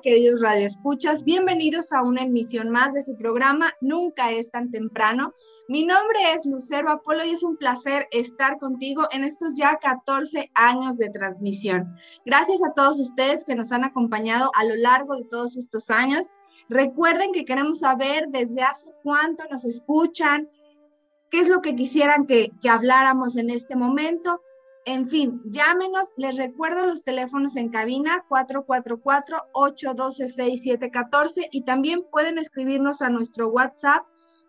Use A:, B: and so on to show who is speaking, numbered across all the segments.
A: ¿Qué tal, queridos radioescuchas? Bienvenidos a una emisión más de su programa Nunca es tan temprano. Mi nombre es Lucero Apolo y es un placer estar contigo en estos ya 14 años de transmisión. Gracias a todos ustedes que nos han acompañado a lo largo de todos estos años. Recuerden que queremos saber desde hace cuánto nos escuchan, qué es lo que quisieran que, que habláramos en este momento. En fin, llámenos, les recuerdo los teléfonos en cabina 444-812-6714 y también pueden escribirnos a nuestro WhatsApp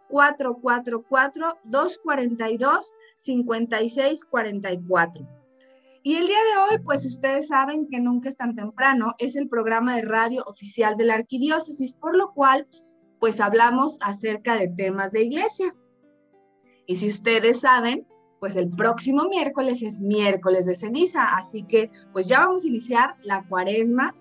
A: 444-242-5644. Y el día de hoy, pues ustedes saben que nunca es tan temprano, es el programa de radio oficial de la arquidiócesis, por lo cual, pues hablamos acerca de temas de iglesia. Y si ustedes saben, pues el próximo miércoles es miércoles de ceniza, así que pues ya vamos a iniciar la cuaresma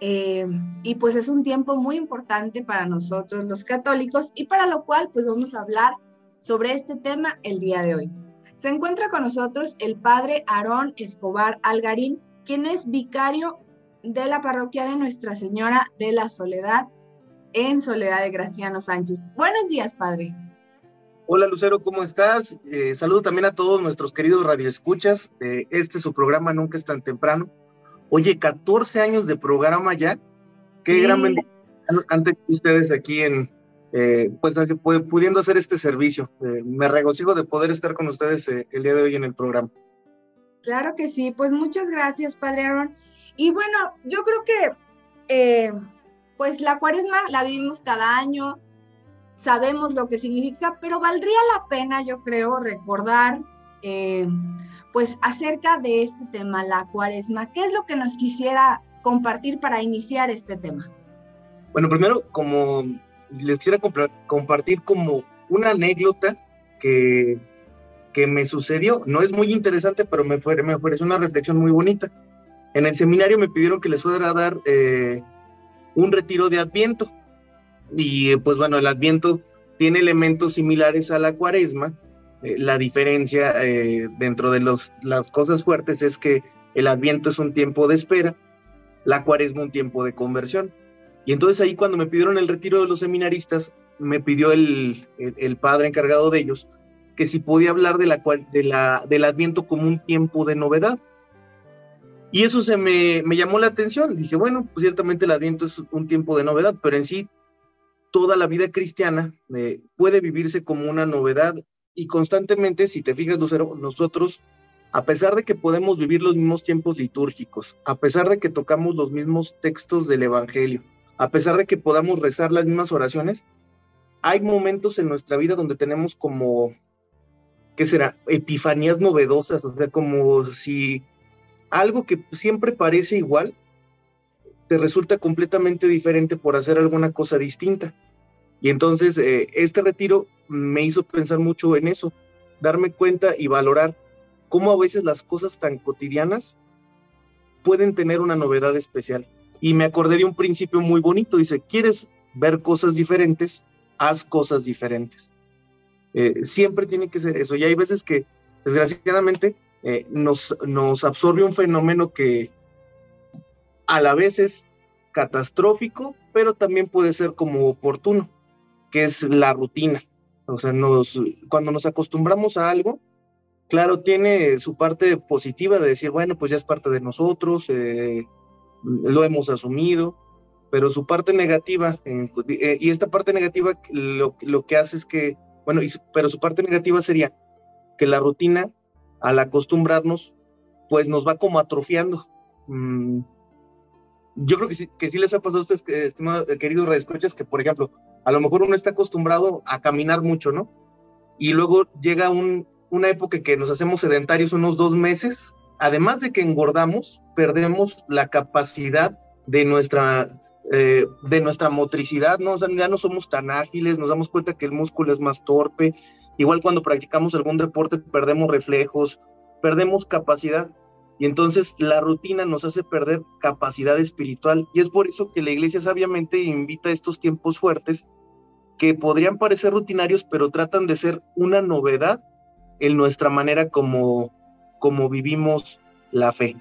A: eh, y pues es un tiempo muy importante para nosotros los católicos y para lo cual pues vamos a hablar sobre este tema el día de hoy. Se encuentra con nosotros el padre Aarón Escobar Algarín, quien es vicario de la parroquia de Nuestra Señora de la Soledad en Soledad de Graciano Sánchez. Buenos días, padre.
B: Hola Lucero, ¿cómo estás? Eh, saludo también a todos nuestros queridos radioescuchas. Eh, este su programa Nunca es tan temprano. Oye, 14 años de programa ya. Qué
A: Sí.
B: gran bendición ante ustedes aquí en, eh, pues así, pu- pudiendo hacer este servicio. Eh, me regocijo de poder estar con ustedes eh, el día de hoy en el programa.
A: Claro que sí, pues muchas gracias, Padre Aaron. Y bueno, yo creo que pues la cuaresma la vivimos cada año, sabemos lo que significa, pero valdría la pena, yo creo, recordar eh, pues acerca de este tema, la cuaresma. ¿Qué es lo que nos quisiera compartir para iniciar este tema?
B: Bueno, primero, como les quisiera compartir como una anécdota que, que me sucedió. No es muy interesante, pero me, fue, me una reflexión muy bonita. En el seminario me pidieron que les fuera a dar eh, un retiro de Adviento. Y eh, pues bueno, el Adviento tiene elementos similares a la cuaresma. Eh, la diferencia eh, dentro de los, las cosas fuertes es que el Adviento es un tiempo de espera, la cuaresma un tiempo de conversión. Y entonces ahí cuando me pidieron el retiro de los seminaristas, me pidió el, el, el padre encargado de ellos que si podía hablar de la, de la, del adviento como un tiempo de novedad. Y eso se me, me llamó la atención. Dije, bueno, pues ciertamente el adviento es un tiempo de novedad, pero en sí toda la vida cristiana eh, puede vivirse como una novedad y constantemente, si te fijas, nosotros, a pesar de que podemos vivir los mismos tiempos litúrgicos, a pesar de que tocamos los mismos textos del Evangelio, a pesar de que podamos rezar las mismas oraciones, hay momentos en nuestra vida donde tenemos como, ¿qué será? Epifanías novedosas, o sea, como si algo que siempre parece igual, te resulta completamente diferente por hacer alguna cosa distinta. Y entonces eh, este retiro me hizo pensar mucho en eso, darme cuenta y valorar cómo a veces las cosas tan cotidianas pueden tener una novedad especial. Y me acordé de un principio muy bonito, dice, ¿quieres ver cosas diferentes? Haz cosas diferentes. Eh, siempre tiene que ser eso. Y hay veces que, desgraciadamente, eh, nos, nos absorbe un fenómeno que a la vez es catastrófico, pero también puede ser como oportuno, que es la rutina. O sea, cuando nos acostumbramos a algo, claro, tiene su parte positiva de decir, bueno, pues ya es parte de nosotros, eh, lo hemos asumido, pero su parte negativa, eh, eh, y esta parte negativa lo, que hace es que, bueno, pero su parte negativa sería que la rutina, al acostumbrarnos, pues nos va como atrofiando. Mm, yo creo que sí, que sí les ha pasado a ustedes, estimados, queridos redescuchas, que por ejemplo, a lo mejor uno está acostumbrado a caminar mucho, ¿no? Y luego llega un, una época que nos hacemos sedentarios unos dos meses, además de que engordamos, perdemos la capacidad de nuestra, eh, de nuestra motricidad, ¿no? Ya no somos tan ágiles, nos damos cuenta que el músculo es más torpe, igual cuando practicamos algún deporte perdemos reflejos, perdemos capacidad y entonces la rutina nos hace perder capacidad espiritual y es por eso que la iglesia sabiamente invita a estos tiempos fuertes que podrían parecer rutinarios, pero tratan de ser una novedad en nuestra manera como, como vivimos la fe.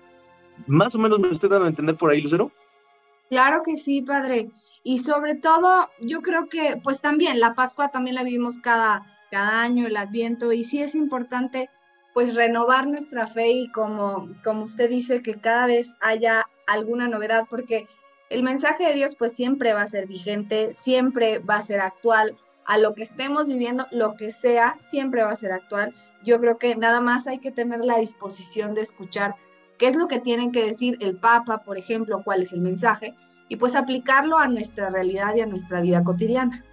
B: Más o menos me estoy dando a entender por ahí, Lucero.
A: Claro que sí, padre. Y sobre todo, yo creo que, pues también, la Pascua también la vivimos cada, cada año, el Adviento, y sí es importante, pues, renovar nuestra fe y como, como usted dice, que cada vez haya alguna novedad, porque el mensaje de Dios, pues, siempre va a ser vigente, siempre va a ser actual, a lo que estemos viviendo, lo que sea, siempre va a ser actual. Yo creo que nada más hay que tener la disposición de escuchar qué es lo que tienen que decir el Papa, por ejemplo, cuál es el mensaje, y pues aplicarlo a nuestra realidad y a nuestra vida cotidiana.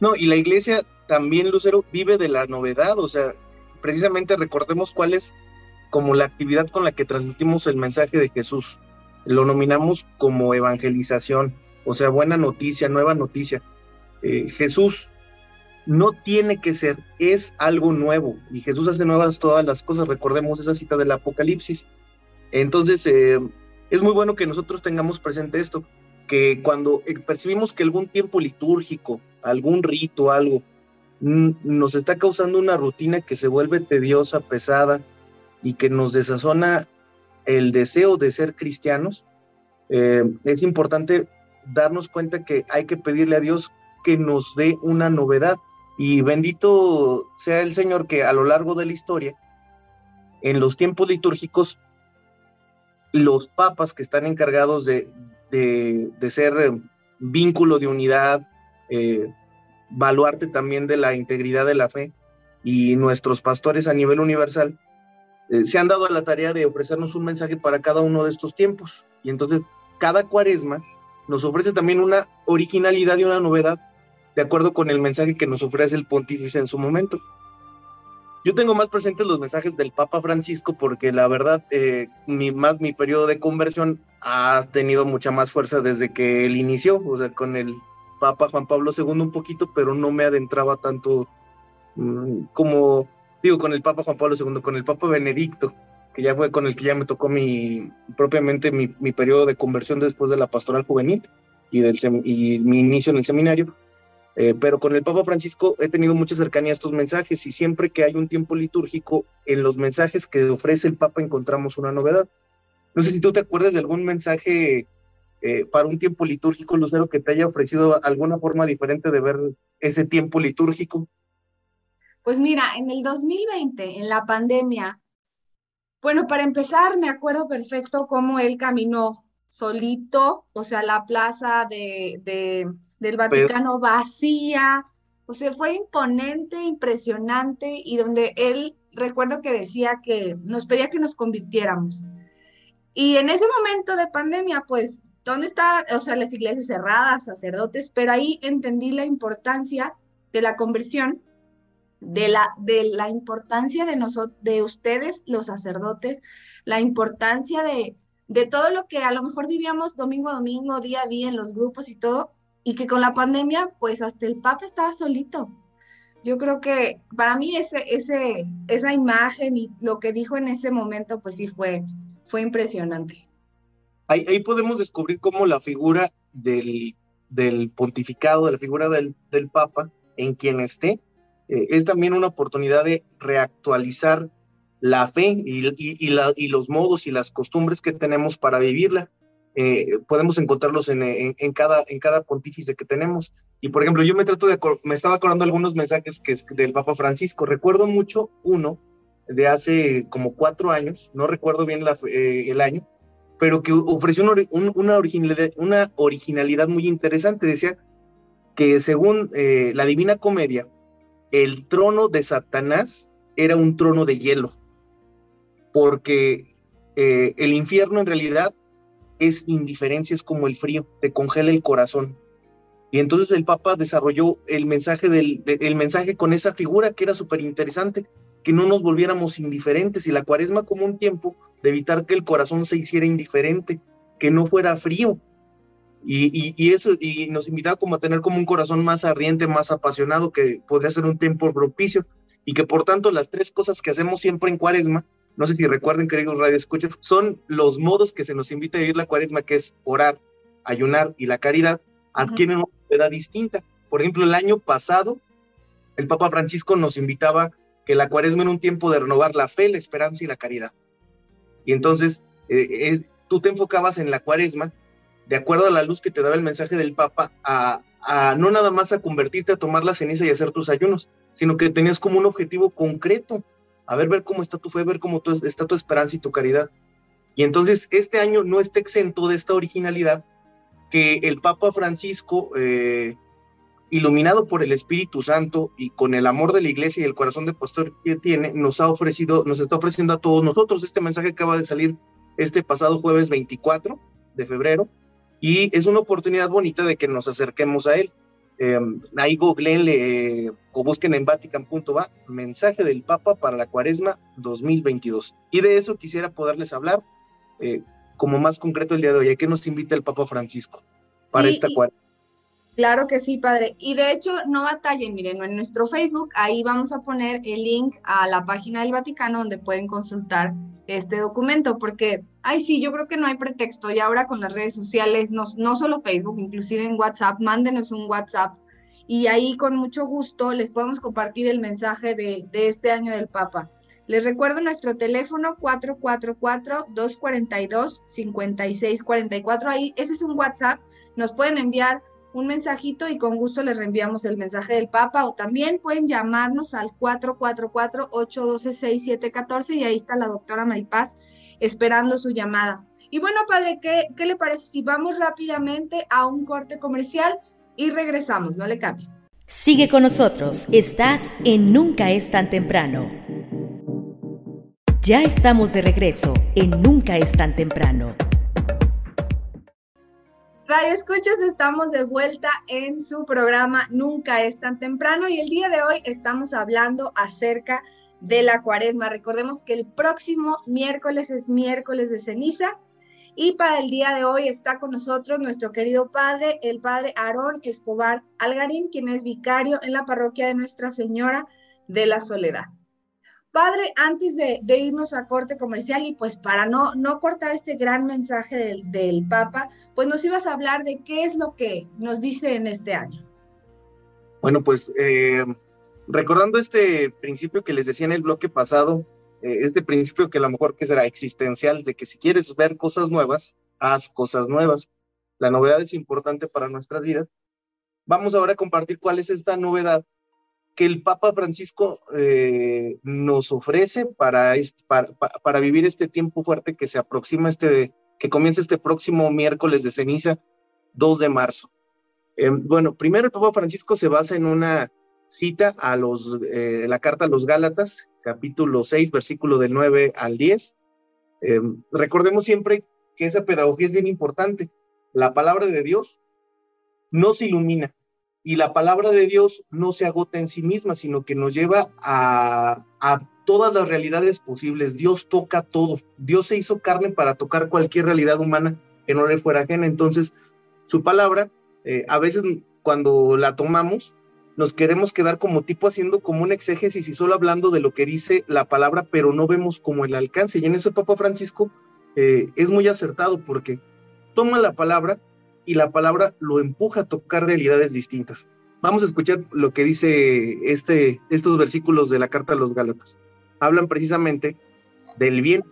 B: No, y la iglesia también, Lucero, vive de la novedad, o sea, precisamente recordemos cuál es como la actividad con la que transmitimos el mensaje de Jesús. Lo nominamos como evangelización, o sea, buena noticia, nueva noticia. Eh, Jesús no tiene que ser, es algo nuevo y Jesús hace nuevas todas las cosas. Recordemos esa cita del Apocalipsis. Entonces, eh, es muy bueno que nosotros tengamos presente esto, que cuando percibimos que algún tiempo litúrgico, algún rito, algo, nos está causando una rutina que se vuelve tediosa, pesada y que nos desazona el deseo de ser cristianos, eh, es importante darnos cuenta que hay que pedirle a Dios que nos dé una novedad. Y bendito sea el Señor que a lo largo de la historia, en los tiempos litúrgicos, los papas que están encargados de, de, ser eh, vínculo de unidad, eh, baluarte también de la integridad de la fe, y nuestros pastores a nivel universal, eh, se han dado a la tarea de ofrecernos un mensaje para cada uno de estos tiempos. Y entonces, cada cuaresma nos ofrece también una originalidad y una novedad de acuerdo con el mensaje que nos ofrece el pontífice en su momento. Yo tengo más presentes los mensajes del Papa Francisco porque la verdad, eh, mi, más mi periodo de conversión ha tenido mucha más fuerza desde que él inició, o sea, con el Papa Juan Pablo II un poquito, pero no me adentraba tanto mm, como, digo, con el Papa Juan Pablo II, con el Papa Benedicto, que ya fue con el que ya me tocó mi, propiamente mi, mi periodo de conversión después de la pastoral juvenil y, del, y mi inicio en el seminario eh, pero con el Papa Francisco he tenido mucha cercanía a estos mensajes y siempre que hay un tiempo litúrgico, en los mensajes que ofrece el Papa encontramos una novedad. No sé si tú te acuerdas de algún mensaje eh, para un tiempo litúrgico, Lucero, que te haya ofrecido alguna forma diferente de ver ese tiempo litúrgico.
A: Pues mira, en el 2020, en la pandemia, bueno, para empezar, me acuerdo perfecto cómo él caminó solito, o sea, la plaza de del Vaticano vacía, o sea, fue imponente, impresionante y donde él, recuerdo que decía que nos pedía que nos convirtiéramos. Y en ese momento de pandemia, pues, ¿dónde están, o sea, las iglesias cerradas, sacerdotes? Pero ahí entendí la importancia de la conversión, de la, de la importancia de nosotros, de ustedes, los sacerdotes, la importancia de, de todo lo que a lo mejor vivíamos domingo a domingo, día a día en los grupos y todo, y que con la pandemia, pues hasta el Papa estaba solito. Yo creo que para mí ese, ese, esa imagen y lo que dijo en ese momento, pues sí fue, fue impresionante.
B: Ahí, podemos descubrir cómo la figura del, pontificado, de la figura del, Papa, en quien esté, eh, es también una oportunidad de reactualizar la fe y, los modos y las costumbres que tenemos para vivirla. Eh, podemos encontrarlos en, cada, pontífice que tenemos. Y por ejemplo, yo me trato de, me estaba acordando algunos mensajes que del Papa Francisco. Recuerdo mucho uno de hace como cuatro años, no recuerdo bien eh, el año, pero que ofreció una, originalidad, muy interesante. Decía que según eh, la Divina Comedia, el trono de Satanás era un trono de hielo, porque eh, el infierno en realidad es indiferencia, es como el frío, te congela el corazón. Y entonces el Papa desarrolló el mensaje, del, el mensaje con esa figura que era súper interesante, que no nos volviéramos indiferentes y la cuaresma como un tiempo de evitar que el corazón se hiciera indiferente, que no fuera frío. Y, y, eso, y nos invitaba como a tener como un corazón más ardiente, más apasionado, que podría ser un tiempo propicio, y que por tanto las tres cosas que hacemos siempre en cuaresma, no sé si recuerden, queridos radioescuchas, son los modos que se nos invita a vivir la cuaresma, que es orar, ayunar y la caridad, adquieren una edad distinta. Por ejemplo, el año pasado, el Papa Francisco nos invitaba que la cuaresma era un tiempo de renovar la fe, la esperanza y la caridad. Y entonces eh, tú te enfocabas en la cuaresma, de acuerdo a la luz que te daba el mensaje del Papa, a, no nada más a convertirte a tomar la ceniza y hacer tus ayunos, sino que tenías como un objetivo concreto, a ver, ver cómo está tu fe, ver cómo está tu esperanza y tu caridad. Y entonces este año no está exento de esta originalidad que el Papa Francisco eh, iluminado por el Espíritu Santo y con el amor de la iglesia y el corazón de pastor que tiene, nos ha ofrecido, nos está ofreciendo a todos nosotros. Este mensaje acaba de salir este pasado jueves 24 de febrero y es una oportunidad bonita de que nos acerquemos a él. Eh, ahí googleenle o busquen en vatican.va mensaje del Papa para la cuaresma 2022. Y de eso quisiera poderles hablar eh, como más concreto el día de hoy. ¿A qué nos invita el Papa Francisco para esta cuaresma?
A: Claro que sí, padre. Y de hecho, no batallen, miren, en nuestro Facebook, ahí vamos a poner el link a la página del Vaticano donde pueden consultar este documento, porque, ay, sí, yo creo que no hay pretexto. Y ahora con las redes sociales, no, no solo Facebook, inclusive en WhatsApp, mándenos un WhatsApp y ahí con mucho gusto les podemos compartir el mensaje de, de este año del Papa. Les recuerdo nuestro teléfono 444-242-5644. Ahí, ese es un WhatsApp. Nos pueden enviar un mensajito y con gusto les reenviamos el mensaje del Papa o también pueden llamarnos al 444-812-6714 y ahí está la doctora Maripaz esperando su llamada. Y bueno, padre, ¿qué, ¿qué le parece si vamos rápidamente a un corte comercial y regresamos? No le cambie.
C: Sigue con nosotros, estás en Nunca es tan temprano. Ya estamos de regreso en Nunca es tan temprano.
A: Radio Escuchas, estamos de vuelta en su programa Nunca es tan temprano y el día de hoy estamos hablando acerca de la cuaresma. Recordemos que el próximo miércoles es miércoles de ceniza y para el día de hoy está con nosotros nuestro querido padre, el padre Aarón Escobar Algarín, quien es vicario en la parroquia de Nuestra Señora de la Soledad. Padre, antes de, irnos a corte comercial y pues para no, no cortar este gran mensaje del, del, Papa, pues nos ibas a hablar de qué es lo que nos dice en este año.
B: Bueno, pues eh, recordando este principio que les decía en el bloque pasado, eh, este principio que a lo mejor que será existencial, de que si quieres ver cosas nuevas, haz cosas nuevas. La novedad es importante para nuestras vidas. Vamos ahora a compartir cuál es esta novedad que el Papa Francisco eh, nos ofrece para, vivir este tiempo fuerte que se aproxima, este, que comienza este próximo miércoles de ceniza, 2 de marzo. Em, bueno, primero el Papa Francisco se basa en una cita a los, eh, la carta a los Gálatas, capítulo 6, versículo del 9 al 10. Em, recordemos siempre que esa pedagogía es bien importante. La palabra de Dios nos ilumina, y la palabra de Dios no se agota en sí misma, sino que nos lleva a, todas las realidades posibles. Dios toca todo. Dios se hizo carne para tocar cualquier realidad humana que no le fuera ajena. Entonces, su palabra, eh, a veces cuando la tomamos, nos queremos quedar como tipo haciendo como un exégesis y solo hablando de lo que dice la palabra, pero no vemos como el alcance. Y en eso Papa Francisco eh, es muy acertado porque toma la palabra y la palabra lo empuja a tocar realidades distintas. Vamos a escuchar lo que dice este, estos versículos de la carta a los Gálatas. Hablan precisamente del bien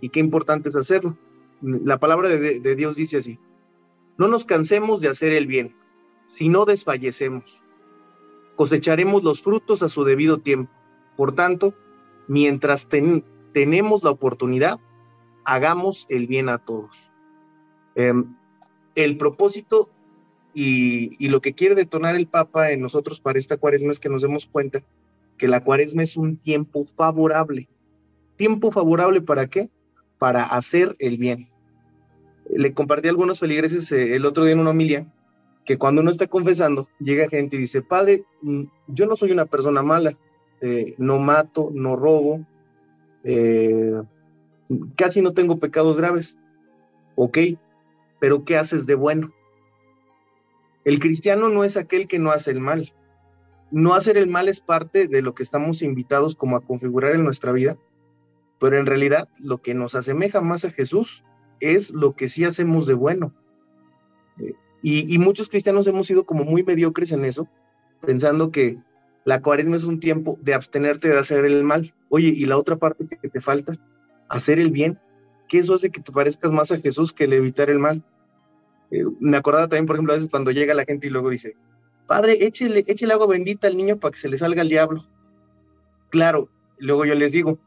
B: y qué importante es hacerlo. La palabra de, Dios dice así, no nos cansemos de hacer el bien, si no desfallecemos. Cosecharemos los frutos a su debido tiempo. Por tanto, mientras tenemos la oportunidad, hagamos el bien a todos. Em, el propósito y, lo que quiere detonar el Papa en nosotros para esta cuaresma es que nos demos cuenta que la cuaresma es un tiempo favorable. ¿Tiempo favorable para qué? Para hacer el bien. Le compartí a algunos feligreses eh, el otro día en una homilía que cuando uno está confesando, llega gente y dice, Padre, mm, yo no soy una persona mala, eh, no mato, no robo, eh, casi no tengo pecados graves. Ok, pero ¿qué haces de bueno? El cristiano no es aquel que no hace el mal. No hacer el mal es parte de lo que estamos invitados como a configurar en nuestra vida, pero en realidad lo que nos asemeja más a Jesús es lo que sí hacemos de bueno. Eh, y, muchos cristianos hemos sido como muy mediocres en eso, pensando que la cuaresma es un tiempo de abstenerte de hacer el mal. Oye, y la otra parte que te falta, hacer el bien, que eso hace que te parezcas más a Jesús que el evitar el mal. Eh, me acordaba también, por ejemplo, a veces cuando llega la gente y luego dice, Padre, échele, échele agua bendita al niño para que se le salga el diablo. Claro, luego yo les digo,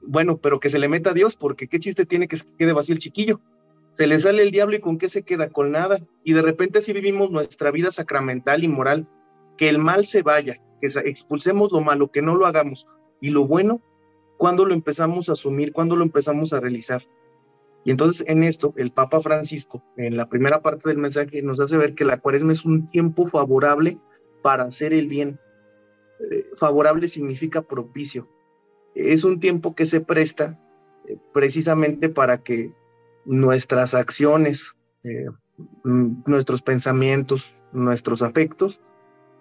B: bueno, pero que se le meta a Dios, porque qué chiste tiene que se quede vacío el chiquillo se le sale el diablo y con qué se queda, con nada. Y de repente así vivimos nuestra vida sacramental y moral, que el mal se vaya, que expulsemos lo malo, que no lo hagamos. Y lo bueno, cuando lo empezamos a asumir, cuando lo empezamos a realizar. Y entonces en esto, el Papa Francisco, en la primera parte del mensaje, nos hace ver que la cuaresma es un tiempo favorable para hacer el bien. Eh, favorable significa propicio. Es un tiempo que se presta eh, precisamente para que nuestras acciones, eh, mm, nuestros pensamientos, nuestros afectos,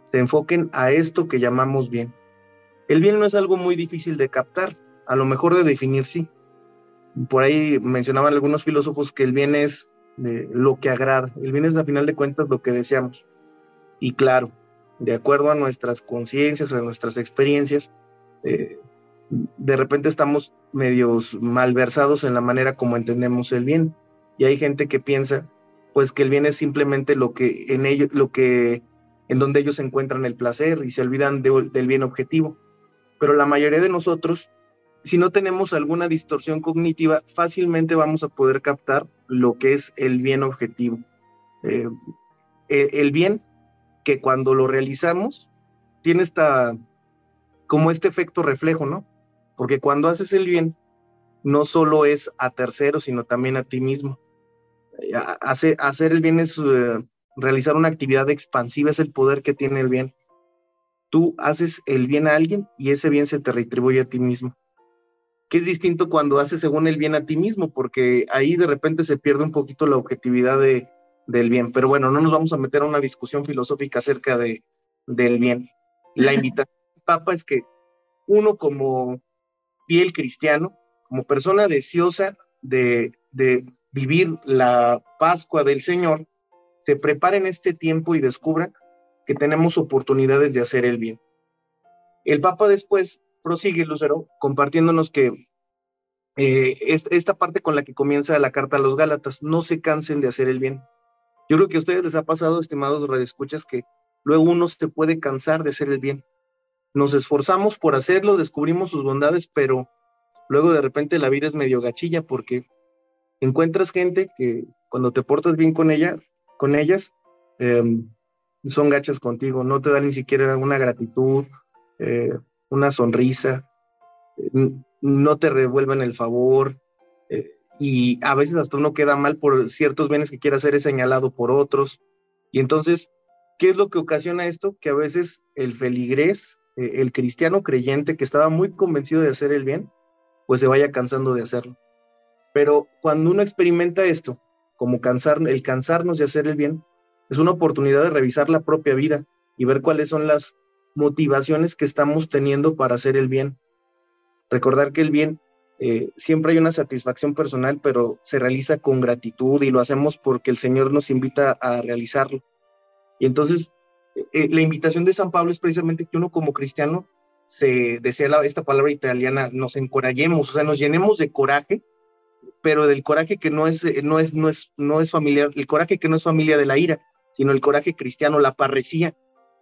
B: se enfoquen a esto que llamamos bien. El bien no es algo muy difícil de captar, a lo mejor de definir sí. Por ahí mencionaban algunos filósofos que el bien es lo que agrada, el bien es a final de cuentas lo que deseamos. Y claro, de acuerdo a nuestras conciencias, a nuestras experiencias, eh, de repente estamos medios malversados en la manera como entendemos el bien. Y hay gente que piensa, pues que el bien es simplemente lo que en ellos, lo que, en donde ellos encuentran el placer y se olvidan del bien objetivo. Pero la mayoría de nosotros, si no tenemos alguna distorsión cognitiva, fácilmente vamos a poder captar lo que es el bien objetivo. Eh, el bien que cuando lo realizamos tiene esta, como este efecto reflejo, ¿no? Porque cuando haces el bien, no solo es a terceros, sino también a ti mismo. Eh, hacer, el bien es eh, realizar una actividad expansiva, es el poder que tiene el bien. Tú haces el bien a alguien y ese bien se te retribuye a ti mismo. Que es distinto cuando haces según el bien a ti mismo, porque ahí de repente se pierde un poquito la objetividad de, del bien. Pero bueno, no nos vamos a meter a una discusión filosófica acerca de, del bien. La invitación del Papa es que uno como fiel cristiano, como persona deseosa de, vivir la Pascua del Señor, se prepare en este tiempo y descubra que tenemos oportunidades de hacer el bien. El Papa después prosigue, Lucero, compartiéndonos que eh, esta parte con la que comienza la carta a los Gálatas, no se cansen de hacer el bien. Yo creo que a ustedes les ha pasado, estimados radioescuchas, que luego uno se puede cansar de hacer el bien nos esforzamos por hacerlo, descubrimos sus bondades, pero luego de repente la vida es medio gachilla porque encuentras gente que cuando te portas bien con ella, con ellas, em, son gachas contigo, no te dan ni siquiera una gratitud, eh, una sonrisa, no te revuelven el favor, eh, y a veces hasta uno queda mal por ciertos bienes que quiere hacer señalado por otros. Y entonces, ¿qué es lo que ocasiona esto? Que a veces el feligrés eh, el cristiano creyente que estaba muy convencido de hacer el bien, pues se vaya cansando de hacerlo. Pero cuando uno experimenta esto, como cansar, el cansarnos de hacer el bien, es una oportunidad de revisar la propia vida y ver cuáles son las motivaciones que estamos teniendo para hacer el bien. Recordar que el bien eh, siempre hay una satisfacción personal, pero se realiza con gratitud y lo hacemos porque el Señor nos invita a realizarlo. Y entonces eh, la invitación de San Pablo es precisamente que uno como cristiano se desea esta palabra italiana, nos encorajemos, o sea, nos llenemos de coraje, pero del coraje que no es, no es, no es, no es familiar, el coraje que no es familia de la ira, sino el coraje cristiano, la parresía,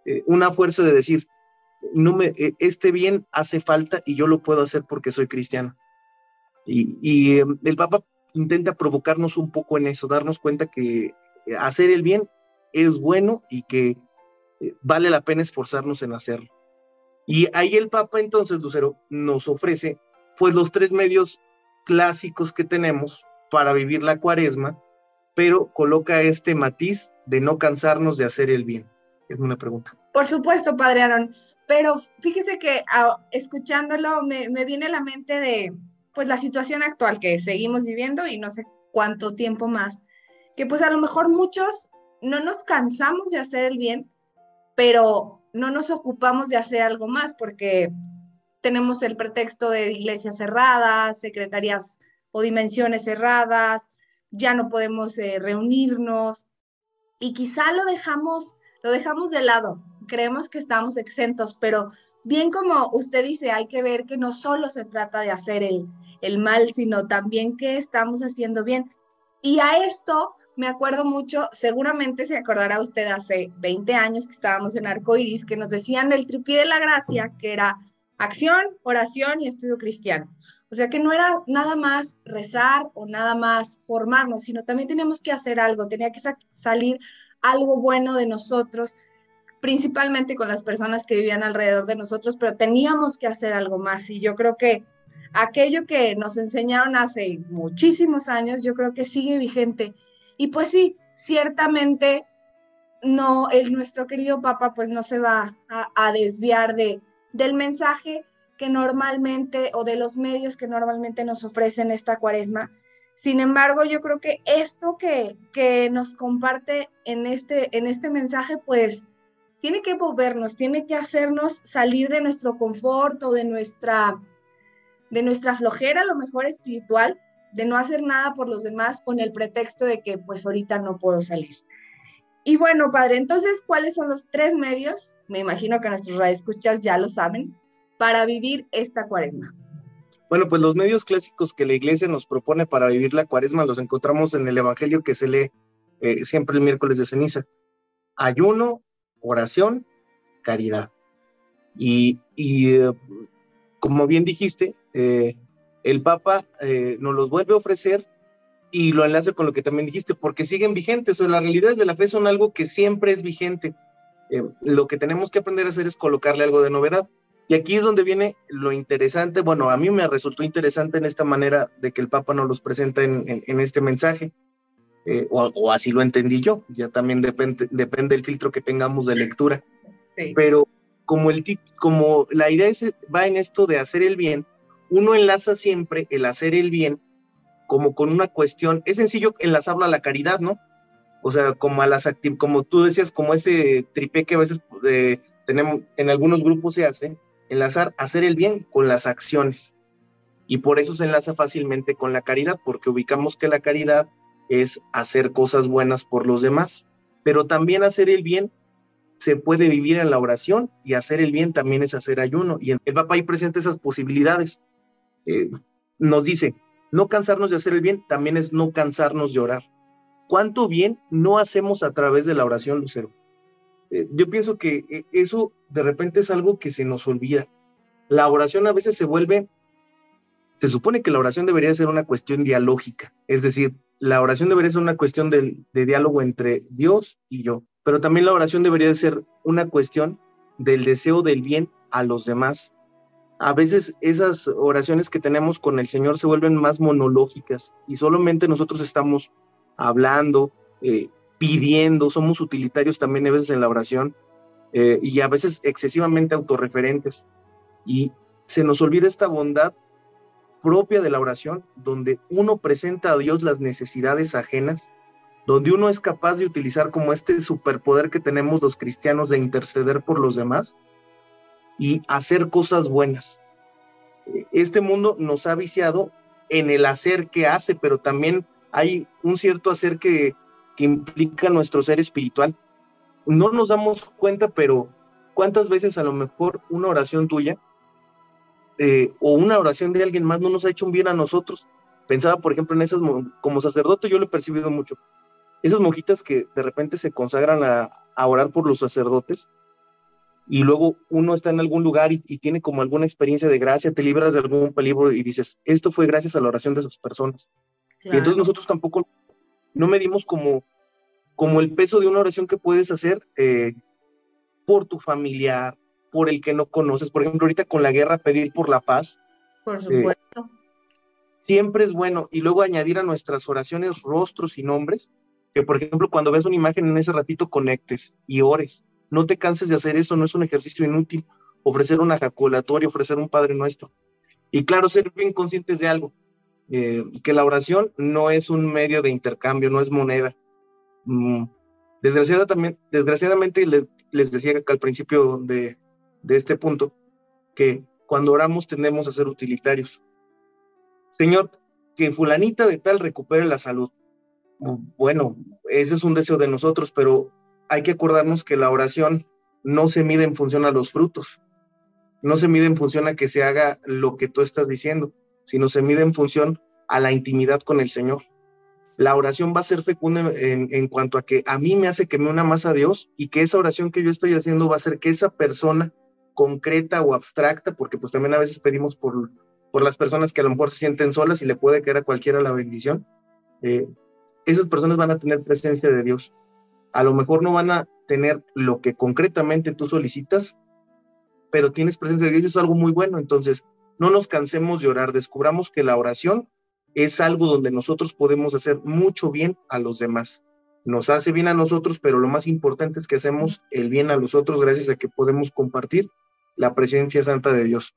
B: eh, una fuerza de decir, no me, e, este bien hace falta y yo lo puedo hacer porque soy cristiano. Y, em, el Papa intenta provocarnos un poco en eso, darnos cuenta que hacer el bien es bueno y que eh, vale la pena esforzarnos en hacerlo. Y ahí el Papa entonces, Lucero, nos ofrece pues los tres medios clásicos que tenemos para vivir la cuaresma, pero coloca este matiz de no cansarnos de hacer el bien. Es una pregunta.
A: Por supuesto, Padre Aaron, pero fíjese que ah, escuchándolo me, me viene a la mente de pues la situación actual que seguimos viviendo y no sé cuánto tiempo más, que pues a lo mejor muchos no nos cansamos de hacer el bien, pero no nos ocupamos de hacer algo más porque tenemos el pretexto de iglesias cerradas, secretarías o dimensiones cerradas, ya no podemos eh, reunirnos y quizá lo dejamos, lo dejamos de lado. Creemos que estamos exentos, pero bien como usted dice, hay que ver que no solo se trata de hacer el, el mal, sino también que estamos haciendo bien. Y a esto me acuerdo mucho, seguramente se acordará usted hace 20 años que estábamos en Arcoiris, que nos decían del tripié de la gracia, que era acción, oración y estudio cristiano. O sea que no era nada más rezar o nada más formarnos, sino también teníamos que hacer algo, tenía que salir algo bueno de nosotros, principalmente con las personas que vivían alrededor de nosotros, pero teníamos que hacer algo más. Y yo creo que aquello que nos enseñaron hace muchísimos años, yo creo que sigue vigente y pues sí, ciertamente no, el, nuestro querido Papa pues no se va a, desviar de, del mensaje que normalmente o de los medios que normalmente nos ofrecen esta cuaresma. Sin embargo, yo creo que esto que, que nos comparte en este, en este mensaje, pues tiene que movernos, tiene que hacernos salir de nuestro confort o de nuestra, de nuestra flojera, a lo mejor espiritual, de no hacer nada por los demás con el pretexto de que pues ahorita no puedo salir. Y bueno, padre, entonces, ¿cuáles son los tres medios? Me imagino que nuestros radioescuchas ya lo saben, para vivir esta cuaresma.
B: Bueno, pues los medios clásicos que la iglesia nos propone para vivir la cuaresma los encontramos en el Evangelio que se lee eh, siempre el miércoles de ceniza. Ayuno, oración, caridad. Y, eh, como bien dijiste, eh, el Papa nos los vuelve a ofrecer y lo enlace con lo que también dijiste, porque siguen vigentes. O sea, las realidades de la fe son algo que siempre es vigente. Lo que tenemos que aprender a hacer es colocarle algo de novedad. Y aquí es donde viene lo interesante. Bueno, a mí me resultó interesante en esta manera de que el Papa nos los presenta en, este mensaje. Eh, o, así lo entendí yo. Ya también depende, depende del filtro que tengamos de lectura. Pero como, el, como la idea va en esto de hacer el bien, uno enlaza siempre el hacer el bien como con una cuestión, es sencillo enlazarlo a la caridad, ¿no? O sea, como a las como tú decías, como ese tripé que a veces eh, tenemos, en algunos grupos se hace, enlazar hacer el bien con las acciones. Y por eso se enlaza fácilmente con la caridad, porque ubicamos que la caridad es hacer cosas buenas por los demás, pero también hacer el bien se puede vivir en la oración y hacer el bien también es hacer ayuno. Y el Papa ahí presenta esas posibilidades. Eh, nos dice, no cansarnos de hacer el bien también es no cansarnos de orar. ¿Cuánto bien no hacemos a través de la oración, Lucero? Eh, yo pienso que eh, eso de repente es algo que se nos olvida. La oración a veces se vuelve, se supone que la oración debería ser una cuestión dialógica, es decir, la oración debería ser una cuestión de, de diálogo entre Dios y yo, pero también la oración debería ser una cuestión del deseo del bien a los demás, a veces esas oraciones que tenemos con el Señor se vuelven más monológicas y solamente nosotros estamos hablando, eh, pidiendo, somos utilitarios también a veces en la oración eh, y a veces excesivamente autorreferentes. Y se nos olvida esta bondad propia de la oración, donde uno presenta a Dios las necesidades ajenas, donde uno es capaz de utilizar como este superpoder que tenemos los cristianos de interceder por los demás y hacer cosas buenas. Este mundo nos ha viciado en el hacer que hace, pero también hay un cierto hacer que, implica nuestro ser espiritual. No nos damos cuenta, pero ¿cuántas veces a lo mejor una oración tuya eh, o una oración de alguien más no nos ha hecho un bien a nosotros? Pensaba, por ejemplo, en esas, como sacerdote yo lo he percibido mucho, esas monjitas que de repente se consagran a, a orar por los sacerdotes, y luego uno está en algún lugar y, tiene como alguna experiencia de gracia, te libras de algún peligro y dices, esto fue gracias a la oración de esas personas. Y entonces nosotros tampoco no medimos como, como el peso de una oración que puedes hacer eh, por tu familiar, por el que no conoces. Por ejemplo, ahorita con la guerra, pedir por la paz.
A: Por eh, supuesto.
B: siempre es bueno. Y luego añadir a nuestras oraciones rostros y nombres, que por ejemplo, cuando ves una imagen en ese ratito, conectes y ores no te canses de hacer eso, no es un ejercicio inútil. Ofrecer una jaculatoria, ofrecer un Padre Nuestro. Y claro, ser bien conscientes de algo, eh, que la oración no es un medio de intercambio, no es moneda. Mm, desgraciadamente, les, decía acá al principio de, de este punto, que cuando oramos tendemos a ser utilitarios. Señor, que fulanita de tal recupere la salud. Bueno, ese es un deseo de nosotros, pero hay que acordarnos que la oración no se mide en función a los frutos, no se mide en función a que se haga lo que tú estás diciendo, sino se mide en función a la intimidad con el Señor. La oración va a ser fecunda en, cuanto a que a mí me hace que me una más a Dios y que esa oración que yo estoy haciendo va a ser que esa persona concreta o abstracta, porque pues también a veces pedimos por, por las personas que a lo mejor se sienten solas y le puede caer a cualquiera la bendición, eh, esas personas van a tener presencia de Dios a lo mejor no van a tener lo que concretamente tú solicitas, pero tienes presencia de Dios y es algo muy bueno. Entonces, no nos cansemos de orar, descubramos que la oración es algo donde nosotros podemos hacer mucho bien a los demás. Nos hace bien a nosotros, pero lo más importante es que hacemos el bien a los otros gracias a que podemos compartir la presencia santa de Dios.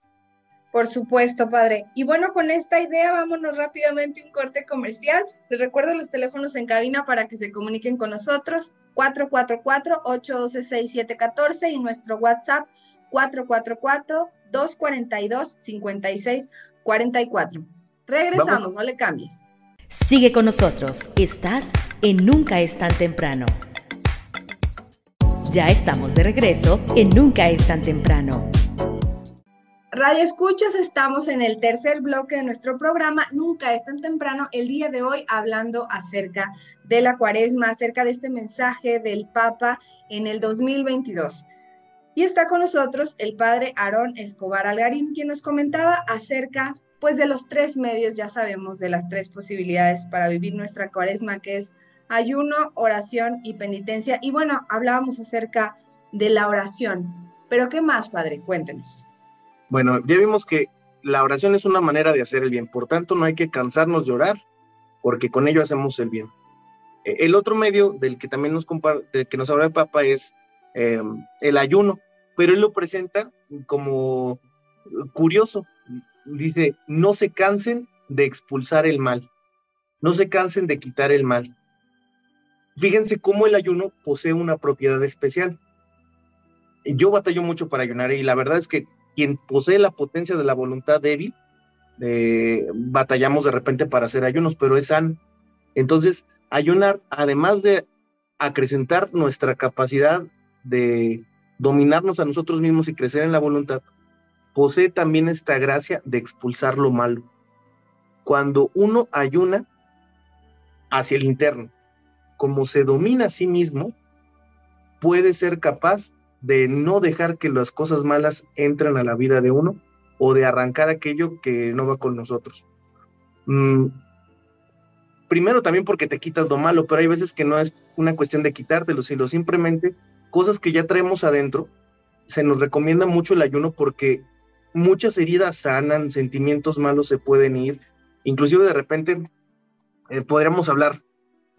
A: Por supuesto, padre. Y bueno, con esta idea vámonos rápidamente a un corte comercial. Les recuerdo los teléfonos en cabina para que se comuniquen con nosotros, 444-812-6714 y nuestro WhatsApp 444-242-5644. Regresamos, no le cambies.
C: Sigue con nosotros, estás en Nunca es tan temprano. Ya estamos de regreso en Nunca es tan temprano.
A: Radio Escuchas, estamos en el tercer bloque de nuestro programa. Nunca es tan temprano el día de hoy hablando acerca de la cuaresma, acerca de este mensaje del Papa en el 2022. Y está con nosotros el padre Aarón Escobar Algarín, quien nos comentaba acerca pues de los tres medios, ya sabemos de las tres posibilidades para vivir nuestra cuaresma, que es ayuno, oración y penitencia. Y bueno, hablábamos acerca de la oración. Pero ¿qué más, padre? Cuéntenos.
B: Bueno, ya vimos que la oración es una manera de hacer el bien, por tanto no hay que cansarnos de orar, porque con ello hacemos el bien. E, el otro medio del que también nos, comparte, que nos habla el Papa es em, el ayuno, pero él lo presenta como curioso. Dice, no se cansen de expulsar el mal, no se cansen de quitar el mal. Fíjense cómo el ayuno posee una propiedad especial. Yo batallo mucho para ayunar y la verdad es que quien posee la potencia de la voluntad débil, eh, batallamos de repente para hacer ayunos, pero es sano. Entonces, ayunar, además de acrecentar nuestra capacidad de dominarnos a nosotros mismos y crecer en la voluntad, posee también esta gracia de expulsar lo malo. Cuando uno ayuna hacia el interno, como se domina a sí mismo, puede ser capaz de no dejar que las cosas malas entren a la vida de uno o de arrancar aquello que no va con nosotros. Mm, primero también porque te quitas lo malo, pero hay veces que no es una cuestión de quitártelo, sino simplemente cosas que ya traemos adentro. Se nos recomienda mucho el ayuno porque muchas heridas sanan, sentimientos malos se pueden ir, inclusive de repente eh, podríamos hablar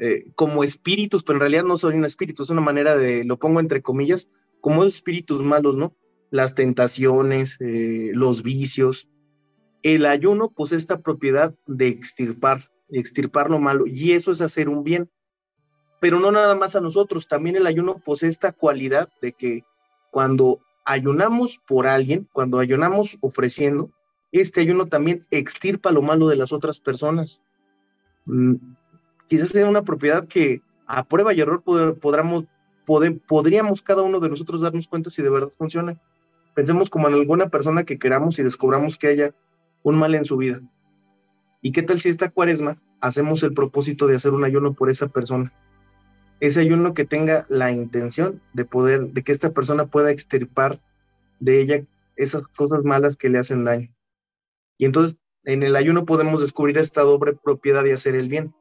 B: eh, como espíritus, pero en realidad no son un espíritu, es una manera de, lo pongo entre comillas, como espíritus malos, ¿no? Las tentaciones, eh, los vicios. El ayuno posee esta propiedad de extirpar, extirpar lo malo, y eso es hacer un bien. Pero no nada más a nosotros, también el ayuno posee esta cualidad de que cuando ayunamos por alguien, cuando ayunamos ofreciendo, este ayuno también extirpa lo malo de las otras personas. Mm, quizás sea una propiedad que a prueba y error podamos podríamos cada uno de nosotros darnos cuenta si de verdad funciona. Pensemos como en alguna persona que queramos y descubramos que haya un mal en su vida. ¿Y qué tal si esta cuaresma hacemos el propósito de hacer un ayuno por esa persona? Ese ayuno que tenga la intención de poder, de que esta persona pueda extirpar de ella esas cosas malas que le hacen daño. Y entonces en el ayuno podemos descubrir esta doble propiedad de hacer el bien,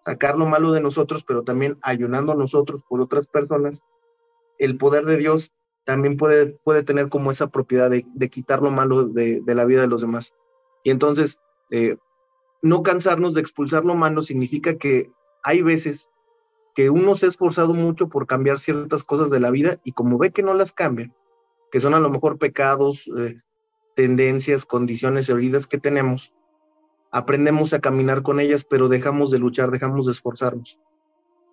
B: sacar lo malo de nosotros, pero también ayunando nosotros por otras personas, el poder de Dios también puede, puede tener como esa propiedad de, quitar lo malo de, la vida de los demás. Y entonces, eh, no cansarnos de expulsar lo malo significa que hay veces que uno se ha esforzado mucho por cambiar ciertas cosas de la vida y como ve que no las cambian, que son a lo mejor pecados, eh, tendencias, condiciones, heridas que tenemos, aprendemos a caminar con ellas, pero dejamos de luchar, dejamos de esforzarnos.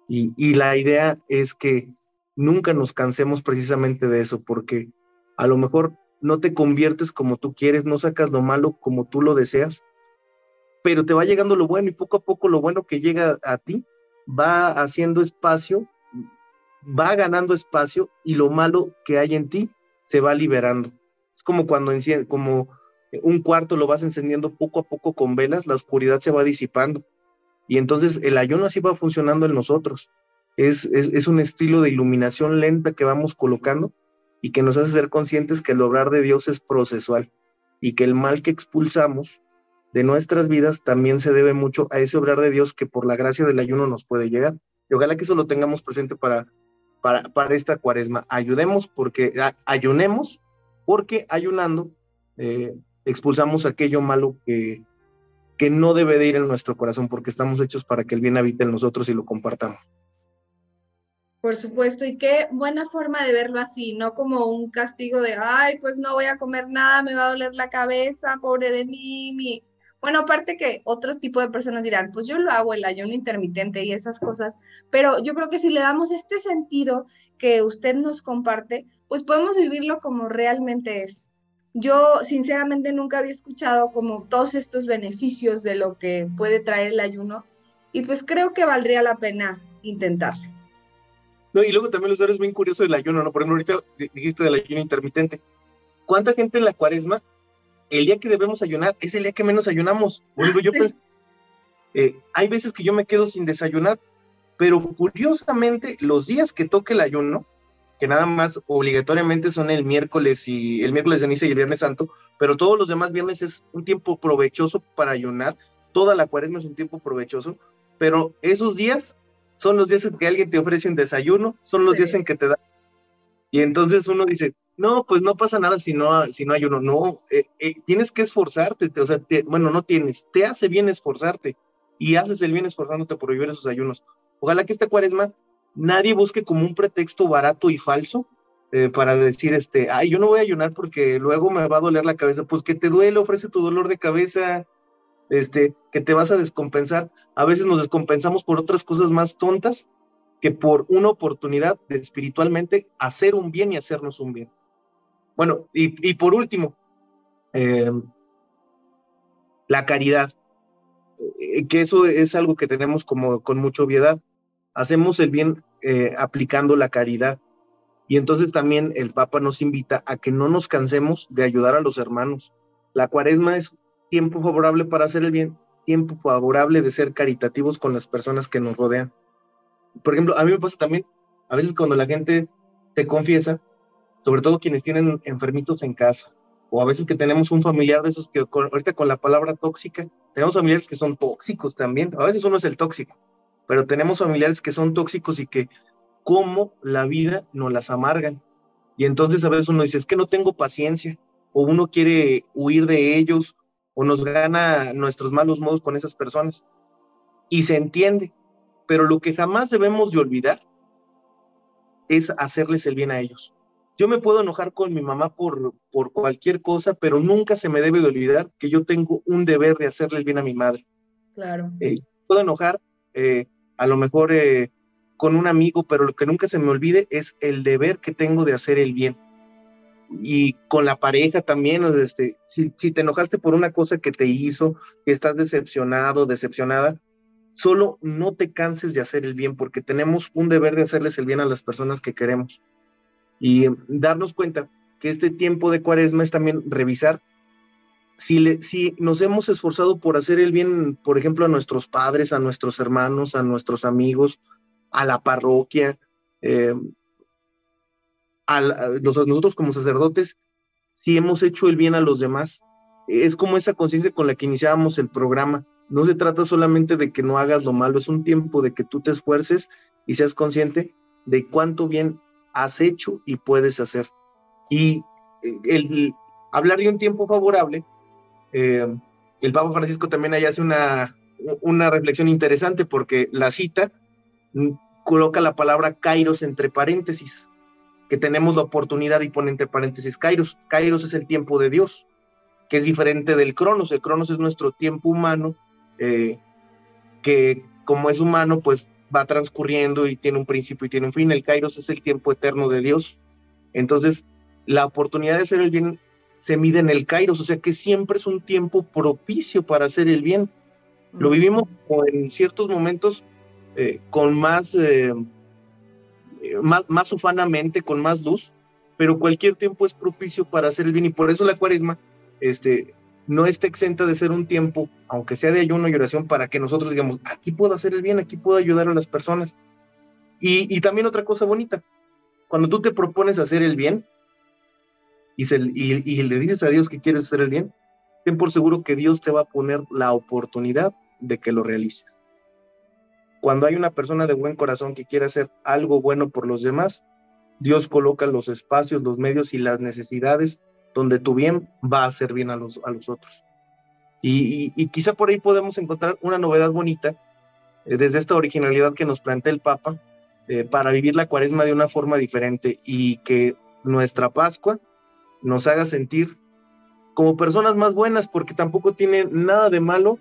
B: Y, y la idea es que nunca nos cansemos precisamente de eso, porque a lo mejor no te conviertes como tú quieres, no sacas lo malo como tú lo deseas, pero te va llegando lo bueno y poco a poco lo bueno que llega a ti va haciendo espacio, va ganando espacio y lo malo que hay en ti se va liberando. Es como cuando como un cuarto lo vas encendiendo poco a poco con velas, la oscuridad se va disipando. Y entonces el ayuno así va funcionando en nosotros. Es, es, un estilo de iluminación lenta que vamos colocando y que nos hace ser conscientes que el obrar de Dios es procesual y que el mal que expulsamos de nuestras vidas también se debe mucho a ese obrar de Dios que por la gracia del ayuno nos puede llegar. Y ojalá que eso lo tengamos presente para, para, para esta cuaresma. Ayudemos porque, ayunemos porque ayunando eh, expulsamos aquello malo que, que no debe de ir en nuestro corazón porque estamos hechos para que el bien habite en nosotros y lo compartamos.
A: Por supuesto, y qué buena forma de verlo así, no como un castigo de, ay, pues no voy a comer nada, me va a doler la cabeza, pobre de mí, mi... Bueno, aparte que otro tipo de personas dirán, pues yo lo hago el ayuno intermitente y esas cosas, pero yo creo que si le damos este sentido que usted nos comparte, pues podemos vivirlo como realmente es. Yo sinceramente nunca había escuchado como todos estos beneficios de lo que puede traer el ayuno y pues creo que valdría la pena intentarlo.
B: No, y luego también los es bien curioso del ayuno, ¿no? Por ejemplo, ahorita dijiste del ayuno intermitente. ¿Cuánta gente en la cuaresma, el día que debemos ayunar, es el día que menos ayunamos? Bueno, yo pensé, eh, hay veces que yo me quedo sin desayunar, pero curiosamente, los días que toque el ayuno, que nada más obligatoriamente son el miércoles y el miércoles de ceniza y el viernes santo, pero todos los demás viernes es un tiempo provechoso para ayunar, toda la cuaresma es un tiempo provechoso, pero esos días son los días en que alguien te ofrece un desayuno, son los días en que te da. Y entonces uno dice, no, pues no pasa nada si no, si no hay uno. No, eh, eh, tienes que esforzarte, o sea, bueno, no tienes, te hace bien esforzarte y haces el bien esforzándote por vivir esos ayunos. Ojalá que esta cuaresma nadie busque como un pretexto barato y falso eh, para decir, este, ay, yo no voy a ayunar porque luego me va a doler la cabeza. Pues que te duele, ofrece tu dolor de cabeza, este, que te vas a descompensar. A veces nos descompensamos por otras cosas más tontas que por una oportunidad de espiritualmente hacer un bien y hacernos un bien. Bueno, y, por último, em, la caridad, eh, que eso es algo que tenemos como con mucha obviedad. Hacemos el bien eh, aplicando la caridad. Y entonces también el Papa nos invita a que no nos cansemos de ayudar a los hermanos. La cuaresma es tiempo favorable para hacer el bien, tiempo favorable de ser caritativos con las personas que nos rodean. Por ejemplo, a mí me pasa también, a veces cuando la gente se confiesa, sobre todo quienes tienen enfermitos en casa, o a veces que tenemos un familiar de esos que ahorita con la palabra tóxica, tenemos familiares que son tóxicos también, a veces uno es el tóxico, pero tenemos familiares que son tóxicos y que como la vida nos las amargan. Y entonces a veces uno dice, es que no tengo paciencia, o uno quiere huir de ellos, o nos gana nuestros malos modos con esas personas. Y se entiende, pero lo que jamás debemos de olvidar es hacerles el bien a ellos. Yo me puedo enojar con mi mamá por, por cualquier cosa, pero nunca se me debe de olvidar que yo tengo un deber de hacerle el bien a mi madre.
A: Claro.
B: Eh, puedo enojar eh, a lo mejor eh, con un amigo, pero lo que nunca se me olvide es el deber que tengo de hacer el bien y con la pareja también, este, si, te enojaste por una cosa que te hizo, que estás decepcionado, decepcionada, solo no te canses de hacer el bien, porque tenemos un deber de hacerles el bien a las personas que queremos. Y darnos cuenta que este tiempo de cuaresma es también revisar si, le, si nos hemos esforzado por hacer el bien, por ejemplo, a nuestros padres, a nuestros hermanos, a nuestros amigos, a la parroquia, eh, a nosotros como sacerdotes, si hemos hecho el bien a los demás. Es como esa conciencia con la que iniciábamos el programa. No se trata solamente de que no hagas lo malo, es un tiempo de que tú te esfuerces y seas consciente de cuánto bien has hecho y puedes hacer. Y eh, el, hablar de un tiempo favorable, eh, el Papa Francisco también ahí hace una, una reflexión interesante porque la cita mm, coloca la palabra kairos entre paréntesis, que tenemos la oportunidad y pone entre paréntesis kairos. Kairos es el tiempo de Dios, que es diferente del cronos. El cronos es nuestro tiempo humano, eh, que como es humano, pues va transcurriendo y tiene un principio y tiene un fin. El kairos es el tiempo eterno de Dios. Entonces, la oportunidad de hacer el bien se mide en el kairos, o sea que siempre es un tiempo propicio para hacer el bien. Lo vivimos en ciertos momentos eh, con más, eh, eh, más, más ufanamente, con más luz, pero cualquier tiempo es propicio para hacer el bien y por eso la cuaresma este, no está exenta de ser un tiempo, aunque sea de ayuno y oración, para que nosotros digamos, aquí puedo hacer el bien, aquí puedo ayudar a las personas. Y, también otra cosa bonita, cuando tú te propones hacer el bien y, se- y le dices a Dios que quieres hacer el bien, ten por seguro que Dios te va a poner la oportunidad de que lo realices. Cuando hay una persona de buen corazón que quiere hacer algo bueno por los demás, Dios coloca los espacios, los medios y las necesidades donde tu bien va a hacer bien a los, a los otros. Y, y- y quizá por ahí podemos encontrar una novedad bonita eh, desde esta originalidad que nos plantea el Papa eh, para vivir la cuaresma de una forma diferente y que nuestra Pascua nos haga sentir como personas más buenas, porque tampoco tiene nada de malo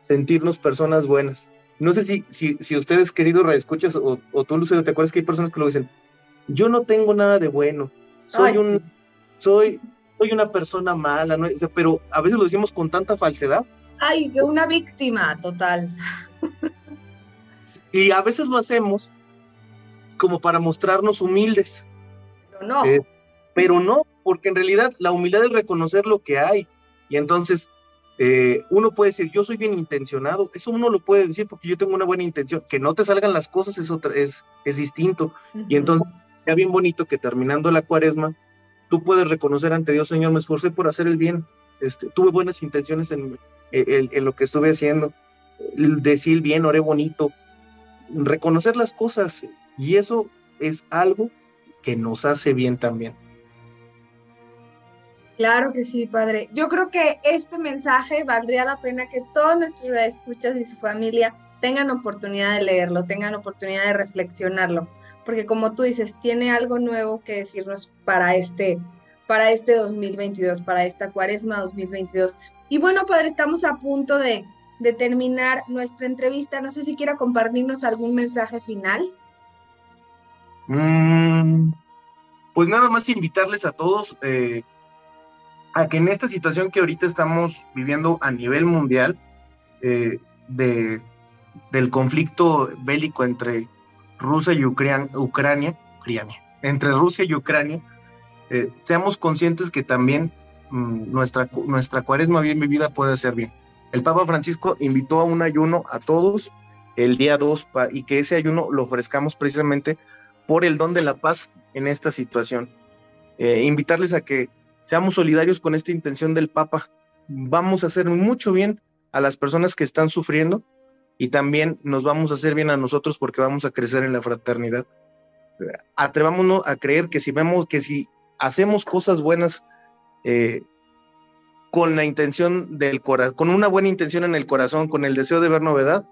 B: sentirnos personas buenas. No sé si, si, si ustedes, queridos radioescuchas, o, o tú, Lucero, te acuerdas que hay personas que lo dicen, yo no tengo nada de bueno, soy
A: Ay,
B: un,
A: sí.
B: Soy, soy una persona mala, ¿no? O sea, pero a veces lo decimos con tanta falsedad
A: Ay, yo una víctima total.
B: y a veces lo hacemos como para mostrarnos humildes.
A: Pero no.
B: Eh, pero no, porque en realidad la humildad es reconocer lo que hay. Y entonces eh, uno puede decir, yo soy bien intencionado, eso uno lo puede decir porque yo tengo una buena intención, que no te salgan las cosas es, otra, es, es distinto. Y entonces, ya bien bonito que terminando la cuaresma, tú puedes reconocer ante Dios, Señor, me esforcé por hacer el bien, este, tuve buenas intenciones en, en- en lo que estuve haciendo, decir bien, oré bonito, reconocer las cosas, y eso es algo que nos hace bien también.
A: Claro que sí, padre. Yo creo que este mensaje valdría la pena que todos nuestros escuchas y su familia tengan oportunidad de leerlo, tengan oportunidad de reflexionarlo, porque como tú dices, tiene algo nuevo que decirnos para este para este 2022, para esta Cuaresma 2022. Y bueno, padre, estamos a punto de, de terminar nuestra entrevista. No sé si quiera compartirnos algún mensaje final.
B: Mm, pues nada más invitarles a todos eh, a que en esta situación que ahorita estamos viviendo a nivel mundial, eh, de, del conflicto bélico entre Rusia y Ucran- Ucrania, Ucrania, entre Rusia y Ucrania, eh, seamos conscientes que también mm, nuestra, nuestra cuaresma bien vivida puede ser bien. El Papa Francisco invitó a un ayuno a todos el día 2 y que ese ayuno lo ofrezcamos precisamente por el don de la paz en esta situación. Eh, invitarles a que seamos solidarios con esta intención del Papa. Vamos a hacer mucho bien a las personas que están sufriendo y también nos vamos a hacer bien a nosotros porque vamos a crecer en la fraternidad. Atrevámonos a creer que si vemos que si hacemos cosas buenas eh, con la intención del corazón, con una buena intención en el corazón, con el deseo de ver novedad,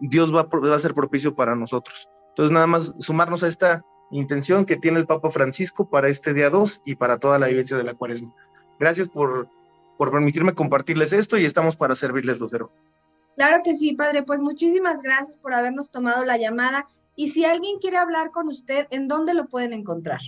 B: Dios va, va a ser propicio para nosotros. Entonces, nada más sumarnos a esta intención que tiene el Papa Francisco para este día 2 y para toda la vivencia de la cuaresma. Gracias por, por permitirme compartirles esto y estamos para servirles, Lucero.
A: Claro que sí, padre. Pues muchísimas gracias por habernos tomado la llamada. Y si alguien quiere hablar con usted, ¿en dónde lo pueden encontrar?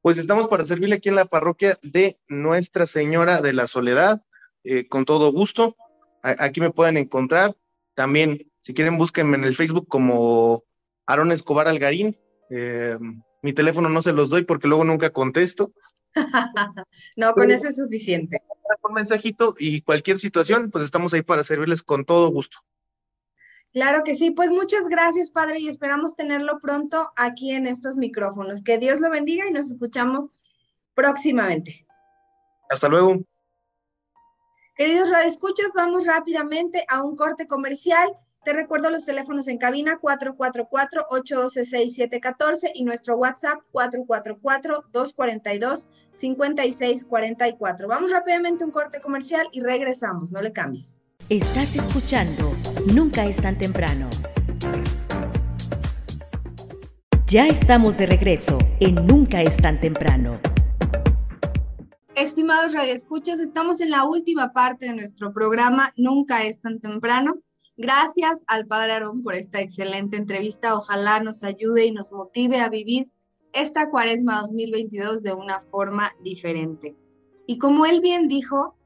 B: Pues estamos para servirle aquí en la parroquia de Nuestra Señora de la Soledad, eh, con todo gusto. A- aquí me pueden encontrar. También, si quieren, búsquenme en el Facebook como Aaron Escobar Algarín. Eh, mi teléfono no se los doy porque luego nunca contesto.
A: no, con eso es suficiente.
B: Un mensajito y cualquier situación, pues estamos ahí para servirles con todo gusto.
A: Claro que sí, pues muchas gracias, Padre, y esperamos tenerlo pronto aquí en estos micrófonos. Que Dios lo bendiga y nos escuchamos próximamente.
B: Hasta luego.
A: Queridos radioescuchas, vamos rápidamente a un corte comercial. Te recuerdo los teléfonos en cabina 444-812-6714 y nuestro WhatsApp 444-242-5644. Vamos rápidamente a un corte comercial y regresamos, no le cambies.
C: Estás escuchando Nunca es tan temprano. Ya estamos de regreso en Nunca es tan temprano.
A: Estimados radioescuchas, estamos en la última parte de nuestro programa Nunca es tan temprano. Gracias al Padre Aarón por esta excelente entrevista. Ojalá nos ayude y nos motive a vivir esta cuaresma 2022 de una forma diferente. Y como él bien dijo,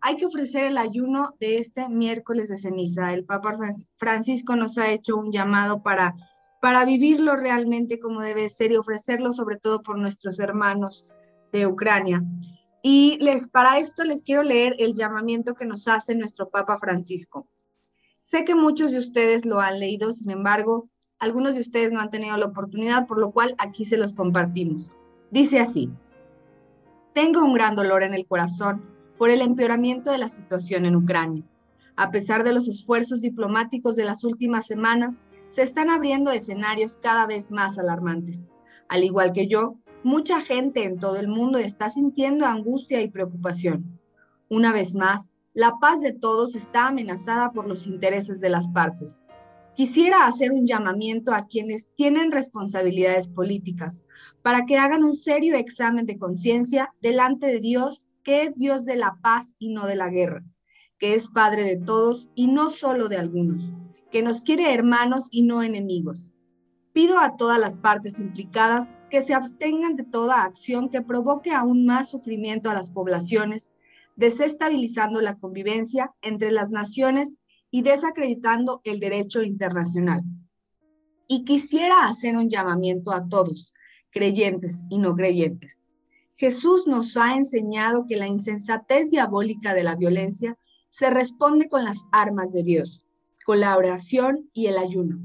A: hay que ofrecer el ayuno de este miércoles de ceniza. El Papa Francisco nos ha hecho un llamado para, para vivirlo realmente como debe ser y ofrecerlo sobre todo por nuestros hermanos de Ucrania. Y les, para esto les quiero leer el llamamiento que nos hace nuestro Papa Francisco. Sé que muchos de ustedes lo han leído, sin embargo, algunos de ustedes no han tenido la oportunidad, por lo cual aquí se los compartimos. Dice así, tengo un gran dolor en el corazón por el empeoramiento de la situación en Ucrania. A pesar de los esfuerzos diplomáticos de las últimas semanas, se están abriendo escenarios cada vez más alarmantes. Al igual que yo, mucha gente en todo el mundo está sintiendo angustia y preocupación. Una vez más, la paz de todos está amenazada por los intereses de las partes. Quisiera hacer un llamamiento a quienes tienen responsabilidades políticas para que hagan un serio examen de conciencia delante de Dios que es Dios de la paz y no de la guerra, que es Padre de todos y no solo de algunos, que nos quiere hermanos y no enemigos. Pido a todas las partes implicadas que se abstengan de toda acción que provoque aún más sufrimiento a las poblaciones, desestabilizando la convivencia entre las naciones y desacreditando el derecho internacional. Y quisiera hacer un llamamiento a todos, creyentes y no creyentes, Jesús nos ha enseñado que la insensatez diabólica de la violencia se responde con las armas de Dios, con la oración y el ayuno.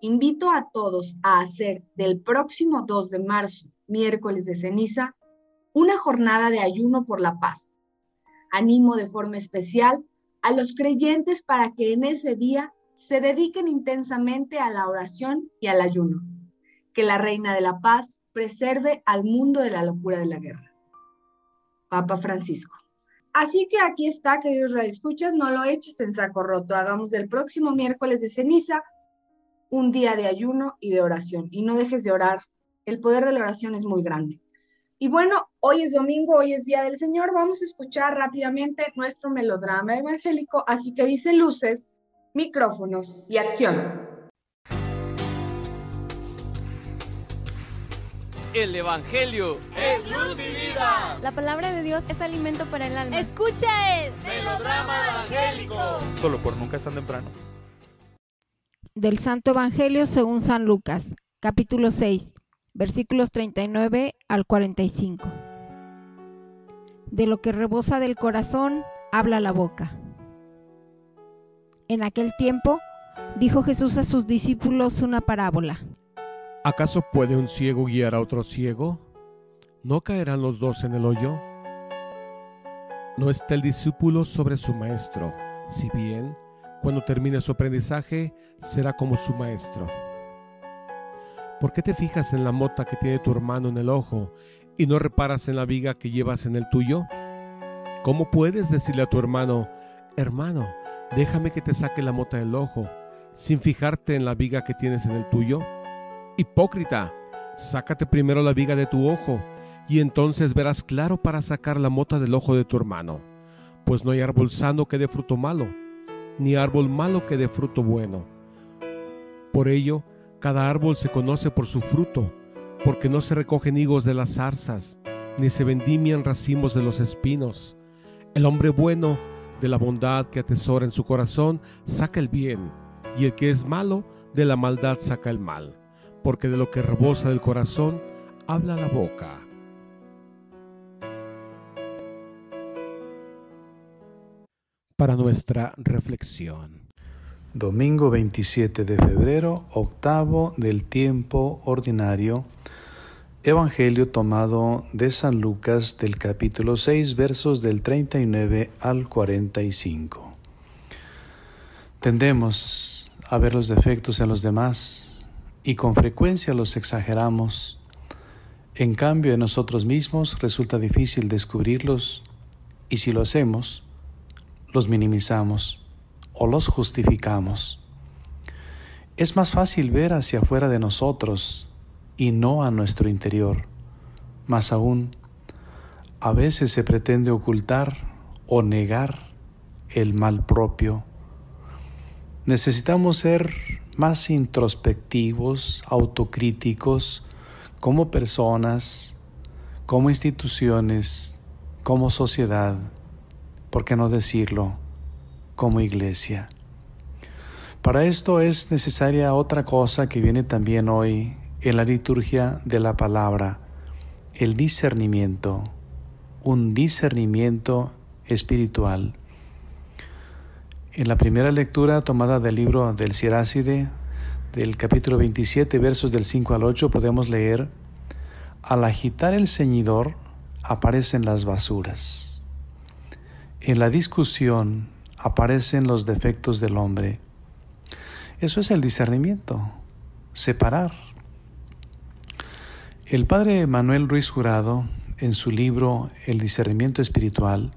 A: Invito a todos a hacer del próximo 2 de marzo, miércoles de ceniza, una jornada de ayuno por la paz. Animo de forma especial a los creyentes para que en ese día se dediquen intensamente a la oración y al ayuno. Que la Reina de la Paz preserve al mundo de la locura de la guerra. Papa Francisco. Así que aquí está, queridos radioescuchas, no lo eches en saco roto. Hagamos del próximo miércoles de ceniza un día de ayuno y de oración. Y no dejes de orar. El poder de la oración es muy grande. Y bueno, hoy es domingo, hoy es Día del Señor. Vamos a escuchar rápidamente nuestro melodrama evangélico. Así que dice luces, micrófonos y acción.
D: El Evangelio
E: es luz y vida.
F: La palabra de Dios es alimento para el alma.
E: Escucha el melodrama evangélico.
G: Solo por nunca es tan temprano.
H: Del Santo Evangelio según San Lucas, capítulo 6, versículos 39 al 45. De lo que rebosa del corazón, habla la boca. En aquel tiempo, dijo Jesús a sus discípulos una parábola.
I: ¿Acaso puede un ciego guiar a otro ciego? ¿No caerán los dos en el hoyo? No está el discípulo sobre su maestro, si bien, cuando termine su aprendizaje, será como su maestro. ¿Por qué te fijas en la mota que tiene tu hermano en el ojo y no reparas en la viga que llevas en el tuyo? ¿Cómo puedes decirle a tu hermano, hermano, déjame que te saque la mota del ojo, sin fijarte en la viga que tienes en el tuyo? Hipócrita, sácate primero la viga de tu ojo, y entonces verás claro para sacar la mota del ojo de tu hermano. Pues no hay árbol sano que dé fruto malo, ni árbol malo que dé fruto bueno. Por ello, cada árbol se conoce por su fruto, porque no se recogen higos de las zarzas, ni se vendimian racimos de los espinos. El hombre bueno, de la bondad que atesora en su corazón, saca el bien, y el que es malo, de la maldad saca el mal porque de lo que rebosa del corazón habla la boca. Para nuestra reflexión.
J: Domingo 27 de febrero, octavo del tiempo ordinario. Evangelio tomado de San Lucas del capítulo 6 versos del 39 al 45. Tendemos a ver los defectos en los demás y con frecuencia los exageramos. En cambio, en nosotros mismos resulta difícil descubrirlos y si lo hacemos, los minimizamos o los justificamos. Es más fácil ver hacia afuera de nosotros y no a nuestro interior. Más aún, a veces se pretende ocultar o negar el mal propio. Necesitamos ser más introspectivos, autocríticos, como personas, como instituciones, como sociedad, ¿por qué no decirlo? Como iglesia. Para esto es necesaria otra cosa que viene también hoy en la liturgia de la palabra, el discernimiento, un discernimiento espiritual. En la primera lectura tomada del libro del Siráside, del capítulo 27, versos del 5 al 8, podemos leer, al agitar el ceñidor aparecen las basuras. En la discusión aparecen los defectos del hombre. Eso es el discernimiento, separar. El padre Manuel Ruiz Jurado, en su libro El discernimiento espiritual,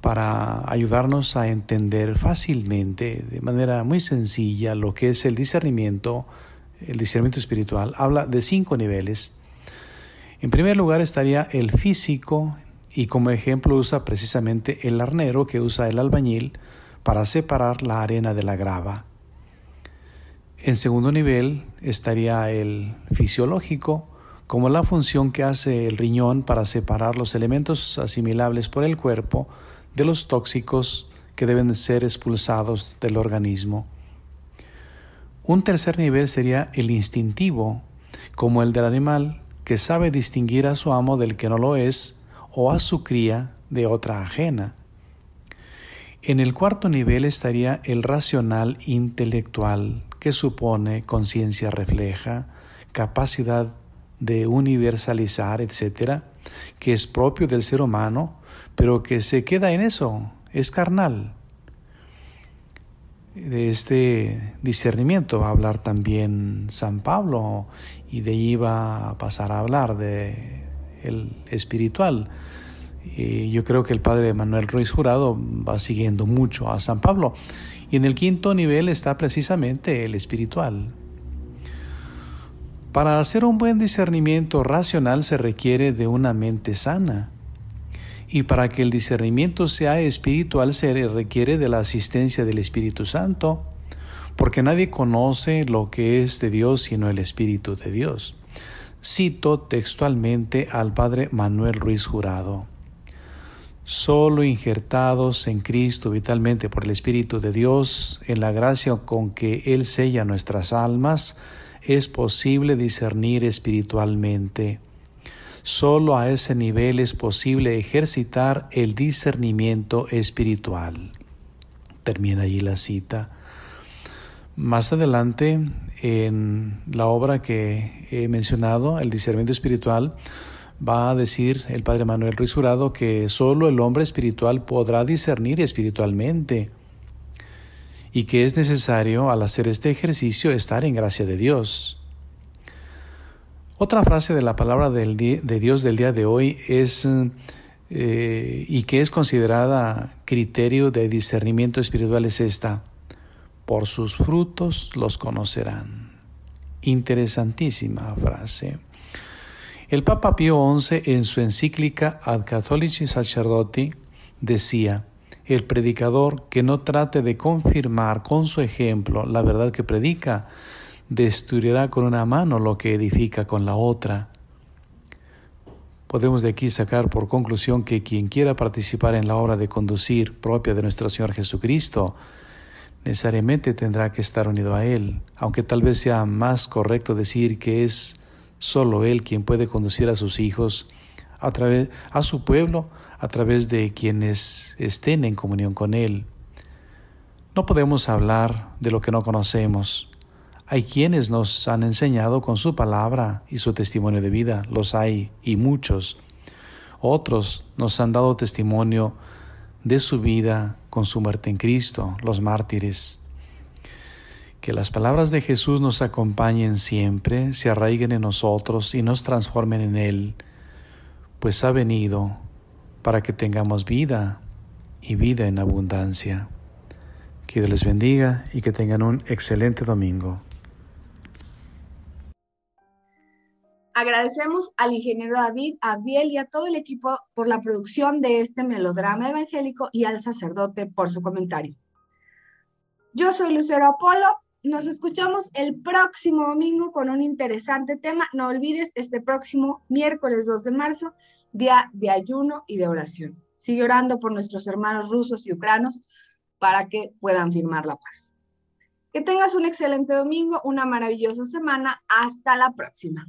J: para ayudarnos a entender fácilmente, de manera muy sencilla, lo que es el discernimiento, el discernimiento espiritual, habla de cinco niveles. En primer lugar estaría el físico, y como ejemplo usa precisamente el arnero que usa el albañil para separar la arena de la grava. En segundo nivel estaría el fisiológico, como la función que hace el riñón para separar los elementos asimilables por el cuerpo de los tóxicos que deben ser expulsados del organismo. Un tercer nivel sería el instintivo, como el del animal, que sabe distinguir a su amo del que no lo es, o a su cría de otra ajena. En el cuarto nivel estaría el racional intelectual, que supone conciencia refleja, capacidad de universalizar, etc., que es propio del ser humano, pero que se queda en eso, es carnal. De este discernimiento va a hablar también San Pablo y de ahí va a pasar a hablar de el espiritual. Yo creo que el padre Manuel Ruiz Jurado va siguiendo mucho a San Pablo. Y en el quinto nivel está precisamente el espiritual. Para hacer un buen discernimiento racional se requiere de una mente sana. Y para que el discernimiento sea espiritual se requiere de la asistencia del Espíritu Santo, porque nadie conoce lo que es de Dios sino el Espíritu de Dios. Cito textualmente al padre Manuel Ruiz Jurado. Solo injertados en Cristo vitalmente por el Espíritu de Dios, en la gracia con que Él sella nuestras almas, es posible discernir espiritualmente. Solo a ese nivel es posible ejercitar el discernimiento espiritual. Termina allí la cita. Más adelante, en la obra que he mencionado, El discernimiento espiritual, va a decir el Padre Manuel Ruiz Jurado que solo el hombre espiritual podrá discernir espiritualmente y que es necesario al hacer este ejercicio estar en gracia de Dios. Otra frase de la palabra de Dios del día de hoy es eh, y que es considerada criterio de discernimiento espiritual es esta por sus frutos los conocerán. Interesantísima frase. El Papa Pío XI en su encíclica Ad Catholici Sacerdoti decía, el predicador que no trate de confirmar con su ejemplo la verdad que predica, destruirá con una mano lo que edifica con la otra. Podemos de aquí sacar por conclusión que quien quiera participar en la obra de conducir propia de nuestro Señor Jesucristo, necesariamente tendrá que estar unido a Él, aunque tal vez sea más correcto decir que es solo Él quien puede conducir a sus hijos, a, través, a su pueblo, a través de quienes estén en comunión con Él. No podemos hablar de lo que no conocemos. Hay quienes nos han enseñado con su palabra y su testimonio de vida, los hay y muchos. Otros nos han dado testimonio de su vida con su muerte en Cristo, los mártires. Que las palabras de Jesús nos acompañen siempre, se arraiguen en nosotros y nos transformen en Él, pues ha venido para que tengamos vida y vida en abundancia. Que Dios les bendiga y que tengan un excelente domingo.
A: Agradecemos al ingeniero David, a Biel y a todo el equipo por la producción de este melodrama evangélico y al sacerdote por su comentario. Yo soy Lucero Apolo. Nos escuchamos el próximo domingo con un interesante tema. No olvides este próximo miércoles 2 de marzo, día de ayuno y de oración. Sigue orando por nuestros hermanos rusos y ucranos para que puedan firmar la paz. Que tengas un excelente domingo, una maravillosa semana. Hasta la próxima.